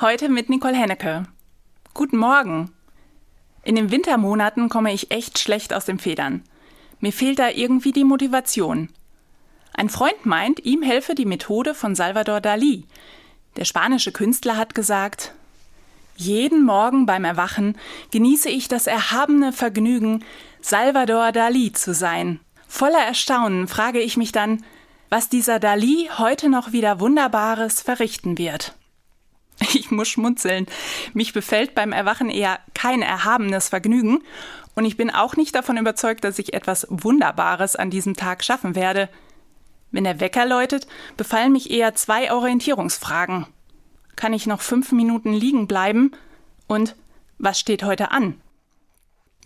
Heute mit Nicole Hennecke. Guten Morgen. In den Wintermonaten komme ich echt schlecht aus den Federn. Mir fehlt da irgendwie die Motivation. Ein Freund meint, ihm helfe die Methode von Salvador Dali. Der spanische Künstler hat gesagt, jeden Morgen beim Erwachen genieße ich das erhabene Vergnügen, Salvador Dali zu sein. Voller Erstaunen frage ich mich dann, was dieser Dali heute noch wieder Wunderbares verrichten wird. Ich muss schmunzeln. Mich befällt beim Erwachen eher kein erhabenes Vergnügen und ich bin auch nicht davon überzeugt, dass ich etwas Wunderbares an diesem Tag schaffen werde. Wenn der Wecker läutet, befallen mich eher zwei Orientierungsfragen. Kann ich noch fünf Minuten liegen bleiben? Und was steht heute an?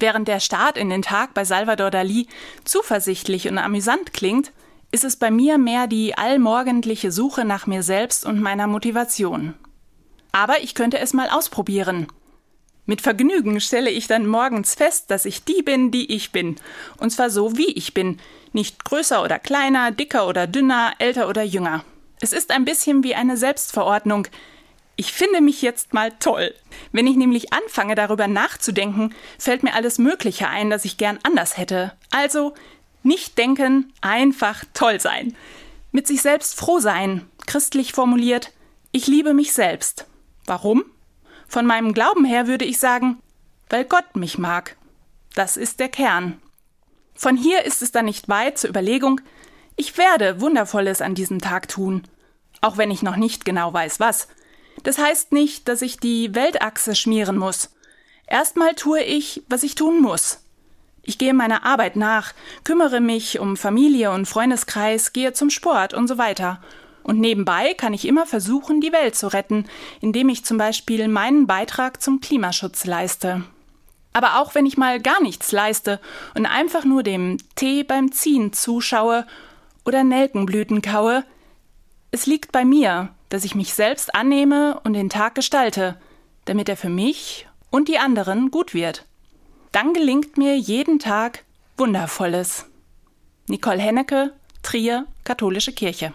Während der Start in den Tag bei Salvador Dali zuversichtlich und amüsant klingt, ist es bei mir mehr die allmorgendliche Suche nach mir selbst und meiner Motivation. Aber ich könnte es mal ausprobieren. Mit Vergnügen stelle ich dann morgens fest, dass ich die bin, die ich bin. Und zwar so, wie ich bin. Nicht größer oder kleiner, dicker oder dünner, älter oder jünger. Es ist ein bisschen wie eine Selbstverordnung. Ich finde mich jetzt mal toll. Wenn ich nämlich anfange, darüber nachzudenken, fällt mir alles Mögliche ein, das ich gern anders hätte. Also nicht denken, einfach toll sein. Mit sich selbst froh sein. Christlich formuliert, ich liebe mich selbst. Warum? Von meinem Glauben her würde ich sagen, weil Gott mich mag. Das ist der Kern. Von hier ist es dann nicht weit zur Überlegung, ich werde Wundervolles an diesem Tag tun, auch wenn ich noch nicht genau weiß was. Das heißt nicht, dass ich die Weltachse schmieren muss. Erstmal tue ich, was ich tun muss. Ich gehe meiner Arbeit nach, kümmere mich um Familie und Freundeskreis, gehe zum Sport und so weiter und nebenbei kann ich immer versuchen, die Welt zu retten, indem ich zum Beispiel meinen Beitrag zum Klimaschutz leiste. Aber auch wenn ich mal gar nichts leiste und einfach nur dem Tee beim Ziehen zuschaue oder Nelkenblüten kaue, es liegt bei mir, dass ich mich selbst annehme und den Tag gestalte, damit er für mich und die anderen gut wird. Dann gelingt mir jeden Tag Wundervolles. Nicole Hennecke, Trier, Katholische Kirche.